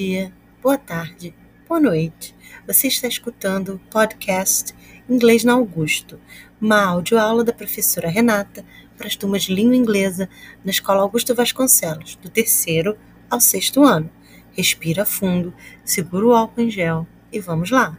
Dia, boa tarde, boa noite. Você está escutando o podcast Inglês na Augusto, uma audioaula da professora Renata para as turmas de língua inglesa na Escola Augusto Vasconcelos, do terceiro ao sexto ano. Respira fundo, segura o álcool em gel e vamos lá.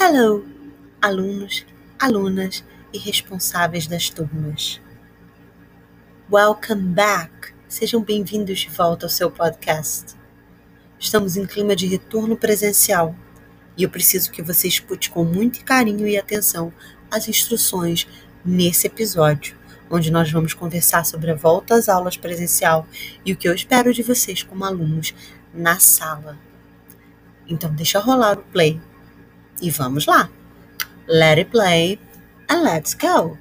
Hello, alunos, alunas e responsáveis das turmas. Welcome back! Sejam bem-vindos de volta ao seu podcast. Estamos em clima de retorno presencial e eu preciso que você escute com muito carinho e atenção as instruções nesse episódio, onde nós vamos conversar sobre a volta às aulas presencial e o que eu espero de vocês como alunos na sala. Então, deixa rolar o play e vamos lá! Let it play and let's go!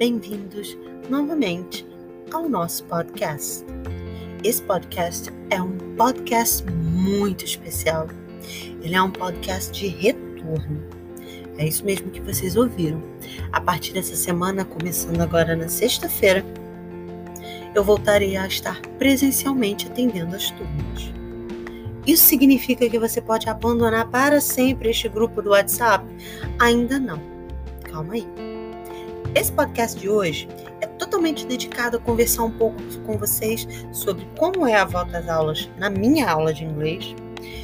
Bem-vindos novamente ao nosso podcast. Esse podcast é um podcast muito especial. Ele é um podcast de retorno. É isso mesmo que vocês ouviram. A partir dessa semana, começando agora na sexta-feira, eu voltarei a estar presencialmente atendendo as turmas. Isso significa que você pode abandonar para sempre este grupo do WhatsApp? Ainda não. Calma aí. Esse podcast de hoje é totalmente dedicado a conversar um pouco com vocês sobre como é a volta às aulas na minha aula de inglês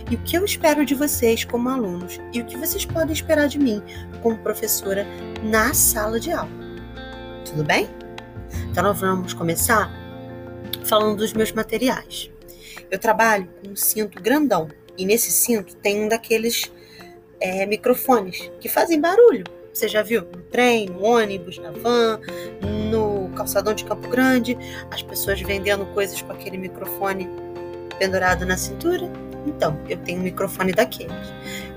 e o que eu espero de vocês como alunos e o que vocês podem esperar de mim como professora na sala de aula. Tudo bem? Então nós vamos começar falando dos meus materiais. Eu trabalho com um cinto grandão e nesse cinto tem um daqueles é, microfones que fazem barulho você já viu? No trem, no ônibus, na van, no calçadão de Campo Grande, as pessoas vendendo coisas com aquele microfone pendurado na cintura. Então, eu tenho um microfone daqueles.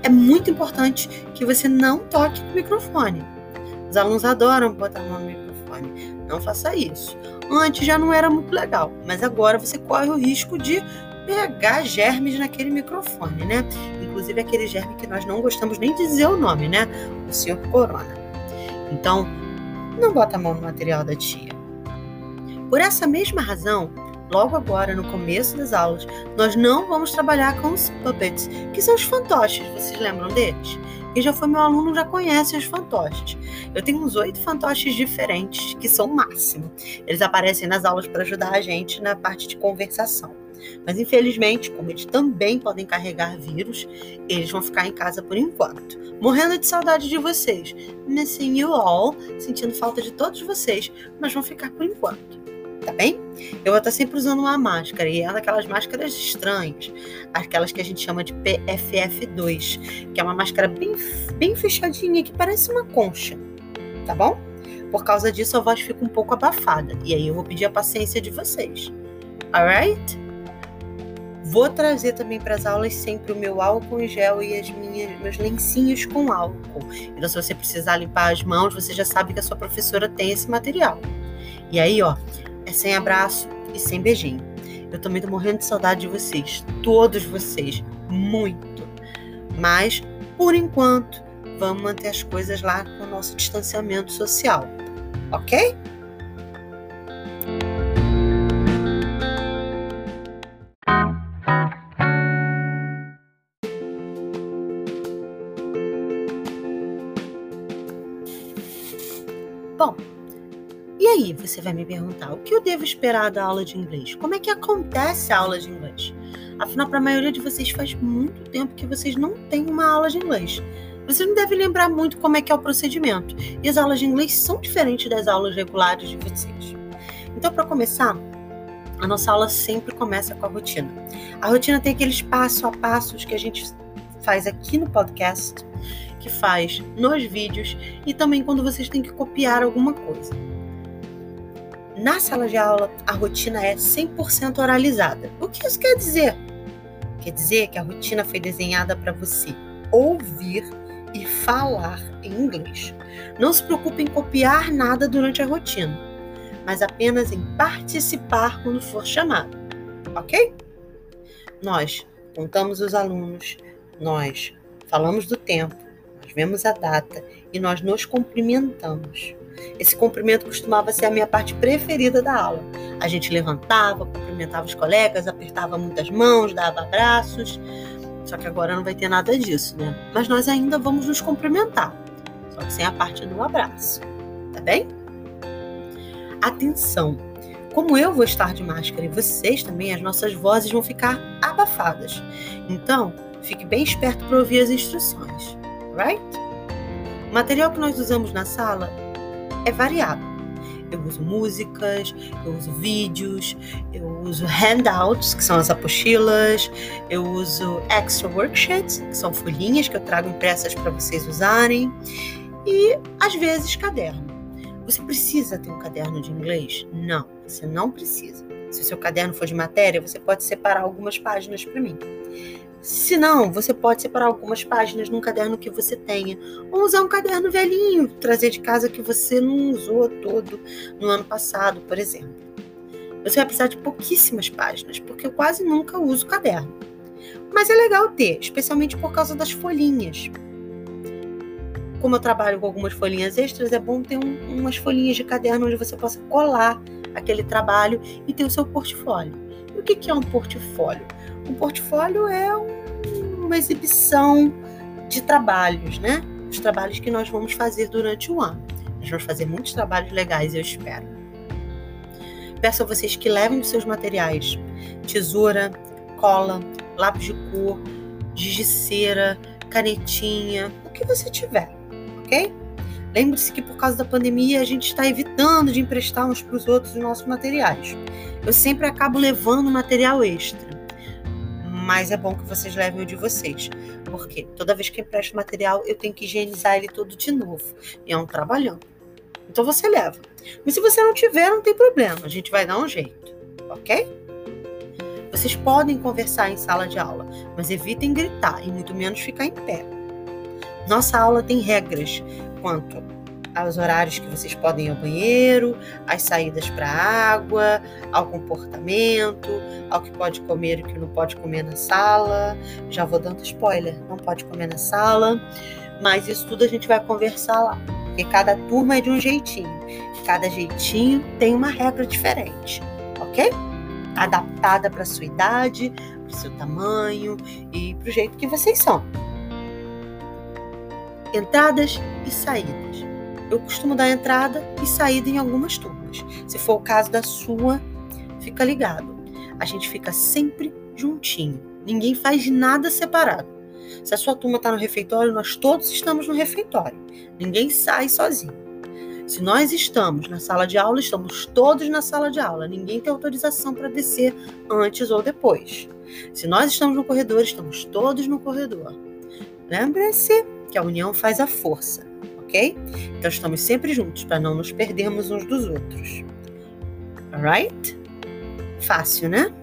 É muito importante que você não toque no microfone. Os alunos adoram botar a mão no microfone. Não faça isso. Antes já não era muito legal, mas agora você corre o risco de pegar germes naquele microfone, né? Inclusive aquele germe que nós não gostamos nem de dizer o nome, né? O senhor Corona. Então, não bota a mão no material da tia. Por essa mesma razão, logo agora, no começo das aulas, nós não vamos trabalhar com os puppets, que são os fantoches. Vocês lembram deles? Quem já foi meu aluno já conhece os fantoches. Eu tenho uns oito fantoches diferentes, que são o máximo. Eles aparecem nas aulas para ajudar a gente na parte de conversação. Mas infelizmente, como eles também podem carregar vírus, eles vão ficar em casa por enquanto. Morrendo de saudade de vocês. Missing you all, sentindo falta de todos vocês, mas vão ficar por enquanto. Tá bem? Eu vou estar sempre usando uma máscara, e é daquelas máscaras estranhas, aquelas que a gente chama de PFF2, que é uma máscara bem, bem fechadinha, que parece uma concha, tá bom? Por causa disso, a voz fica um pouco abafada, e aí eu vou pedir a paciência de vocês. Alright? Vou trazer também para as aulas sempre o meu álcool em gel e as minhas, meus lencinhos com álcool. Então, se você precisar limpar as mãos, você já sabe que a sua professora tem esse material. E aí, ó, é sem abraço e sem beijinho. Eu também tô morrendo de saudade de vocês, todos vocês, muito. Mas, por enquanto, vamos manter as coisas lá com o nosso distanciamento social, ok? Você vai me perguntar, o que eu devo esperar da aula de inglês? Como é que acontece a aula de inglês? Afinal, para a maioria de vocês faz muito tempo que vocês não têm uma aula de inglês. Vocês não devem lembrar muito como é que é o procedimento. E as aulas de inglês são diferentes das aulas regulares de vocês. Então, para começar, a nossa aula sempre começa com a rotina. A rotina tem aqueles passo a passos que a gente faz aqui no podcast que faz nos vídeos e também quando vocês têm que copiar alguma coisa. Na sala de aula, a rotina é 100% oralizada. O que isso quer dizer? Quer dizer que a rotina foi desenhada para você ouvir e falar em inglês. Não se preocupe em copiar nada durante a rotina, mas apenas em participar quando for chamado, ok? Nós contamos os alunos, nós falamos do tempo, nós vemos a data e nós nos cumprimentamos. Esse cumprimento costumava ser a minha parte preferida da aula. A gente levantava, cumprimentava os colegas, apertava muitas mãos, dava abraços. Só que agora não vai ter nada disso, né? Mas nós ainda vamos nos cumprimentar, só que sem a parte do abraço, tá bem? Atenção! Como eu vou estar de máscara e vocês também, as nossas vozes vão ficar abafadas. Então, fique bem esperto para ouvir as instruções, right? O material que nós usamos na sala é variado. Eu uso músicas, eu uso vídeos, eu uso handouts, que são as apostilas, eu uso extra worksheets, que são folhinhas que eu trago impressas para vocês usarem, e às vezes caderno. Você precisa ter um caderno de inglês? Não, você não precisa. Se o seu caderno for de matéria, você pode separar algumas páginas para mim. Se não, você pode separar algumas páginas num caderno que você tenha, ou usar um caderno velhinho, trazer de casa que você não usou todo no ano passado, por exemplo. Você vai precisar de pouquíssimas páginas, porque eu quase nunca uso caderno. Mas é legal ter, especialmente por causa das folhinhas. Como eu trabalho com algumas folhinhas extras, é bom ter um, umas folhinhas de caderno onde você possa colar aquele trabalho e ter o seu portfólio. E o que é um portfólio? Um portfólio é um, uma exibição de trabalhos, né? Os trabalhos que nós vamos fazer durante o ano. Nós vamos fazer muitos trabalhos legais, eu espero. Peço a vocês que levem os seus materiais: tesoura, cola, lápis de cor, giz de cera, canetinha, o que você tiver, ok? Lembre-se que por causa da pandemia a gente está evitando de emprestar uns para os outros os nossos materiais. Eu sempre acabo levando material extra mas é bom que vocês levem o de vocês. Porque toda vez que empresto material, eu tenho que higienizar ele todo de novo. E é um trabalhão. Então você leva. Mas se você não tiver, não tem problema. A gente vai dar um jeito. Ok? Vocês podem conversar em sala de aula, mas evitem gritar e muito menos ficar em pé. Nossa aula tem regras quanto aos horários que vocês podem ir ao banheiro, às saídas para água, ao comportamento, ao que pode comer e o que não pode comer na sala. Já vou dando spoiler, não pode comer na sala, mas isso tudo a gente vai conversar lá, porque cada turma é de um jeitinho, cada jeitinho tem uma regra diferente, ok? Adaptada para sua idade, para seu tamanho e para o jeito que vocês são. Entradas e saídas eu costumo dar entrada e saída em algumas turmas. Se for o caso da sua, fica ligado. A gente fica sempre juntinho. Ninguém faz nada separado. Se a sua turma está no refeitório, nós todos estamos no refeitório. Ninguém sai sozinho. Se nós estamos na sala de aula, estamos todos na sala de aula. Ninguém tem autorização para descer antes ou depois. Se nós estamos no corredor, estamos todos no corredor. Lembre-se que a união faz a força ok? Então estamos sempre juntos para não nos perdermos uns dos outros. Alright? Fácil, né?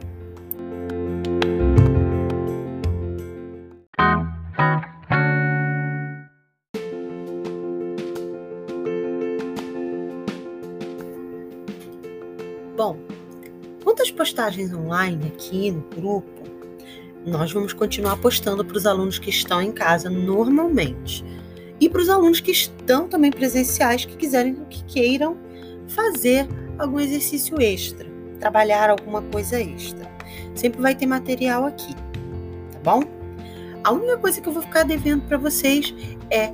Bom, quanto às postagens online aqui no grupo, nós vamos continuar postando para os alunos que estão em casa normalmente e para os alunos que estão também presenciais, que quiserem, que queiram fazer algum exercício extra, trabalhar alguma coisa extra. Sempre vai ter material aqui, tá bom? A única coisa que eu vou ficar devendo para vocês é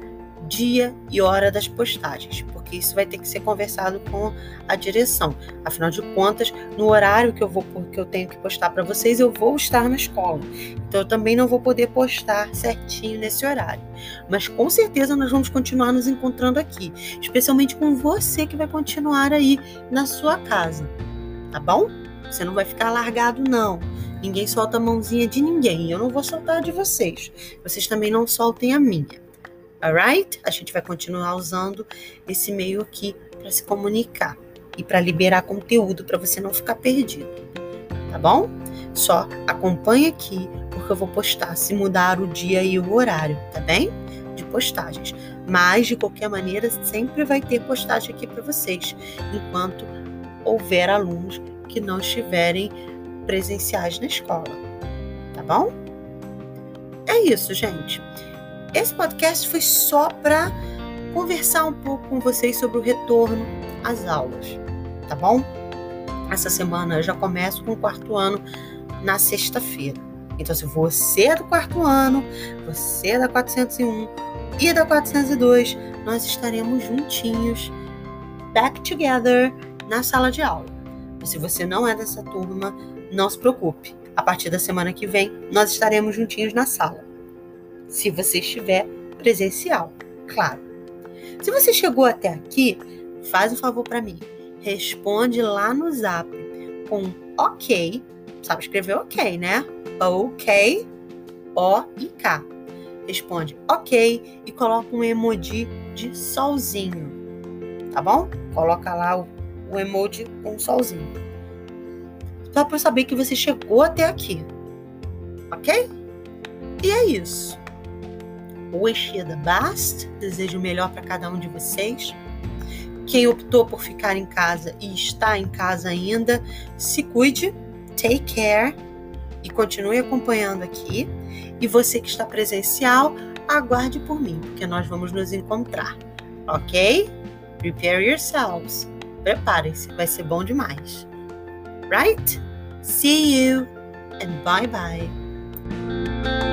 dia e hora das postagens, porque isso vai ter que ser conversado com a direção. Afinal de contas, no horário que eu vou que eu tenho que postar para vocês, eu vou estar na escola. Então eu também não vou poder postar certinho nesse horário. Mas com certeza nós vamos continuar nos encontrando aqui, especialmente com você que vai continuar aí na sua casa. Tá bom? Você não vai ficar largado não. Ninguém solta a mãozinha de ninguém. Eu não vou soltar a de vocês. Vocês também não soltem a minha alright? A gente vai continuar usando esse meio aqui para se comunicar e para liberar conteúdo para você não ficar perdido, tá bom? Só acompanhe aqui porque eu vou postar se mudar o dia e o horário, tá bem? De postagens. Mas de qualquer maneira sempre vai ter postagem aqui para vocês, enquanto houver alunos que não estiverem presenciais na escola, tá bom? isso, gente. Esse podcast foi só para conversar um pouco com vocês sobre o retorno às aulas, tá bom? Essa semana eu já começo com o quarto ano na sexta-feira. Então, se você é do quarto ano, você é da 401 e da 402, nós estaremos juntinhos, back together, na sala de aula. Mas se você não é dessa turma, não se preocupe. A partir da semana que vem, nós estaremos juntinhos na sala. Se você estiver presencial, claro. Se você chegou até aqui, faz um favor para mim. Responde lá no zap com ok. Sabe escrever ok, né? ok, O e K. Responde ok e coloca um emoji de solzinho. Tá bom? Coloca lá o, o emoji com um solzinho. Só para saber que você chegou até aqui. Ok? E é isso. Wish you the best. Desejo o melhor para cada um de vocês. Quem optou por ficar em casa e está em casa ainda, se cuide. Take care e continue acompanhando aqui. E você que está presencial, aguarde por mim, porque nós vamos nos encontrar, ok? Prepare yourselves. Preparem-se, vai ser bom demais. Right? See you and bye bye.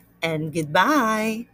and goodbye.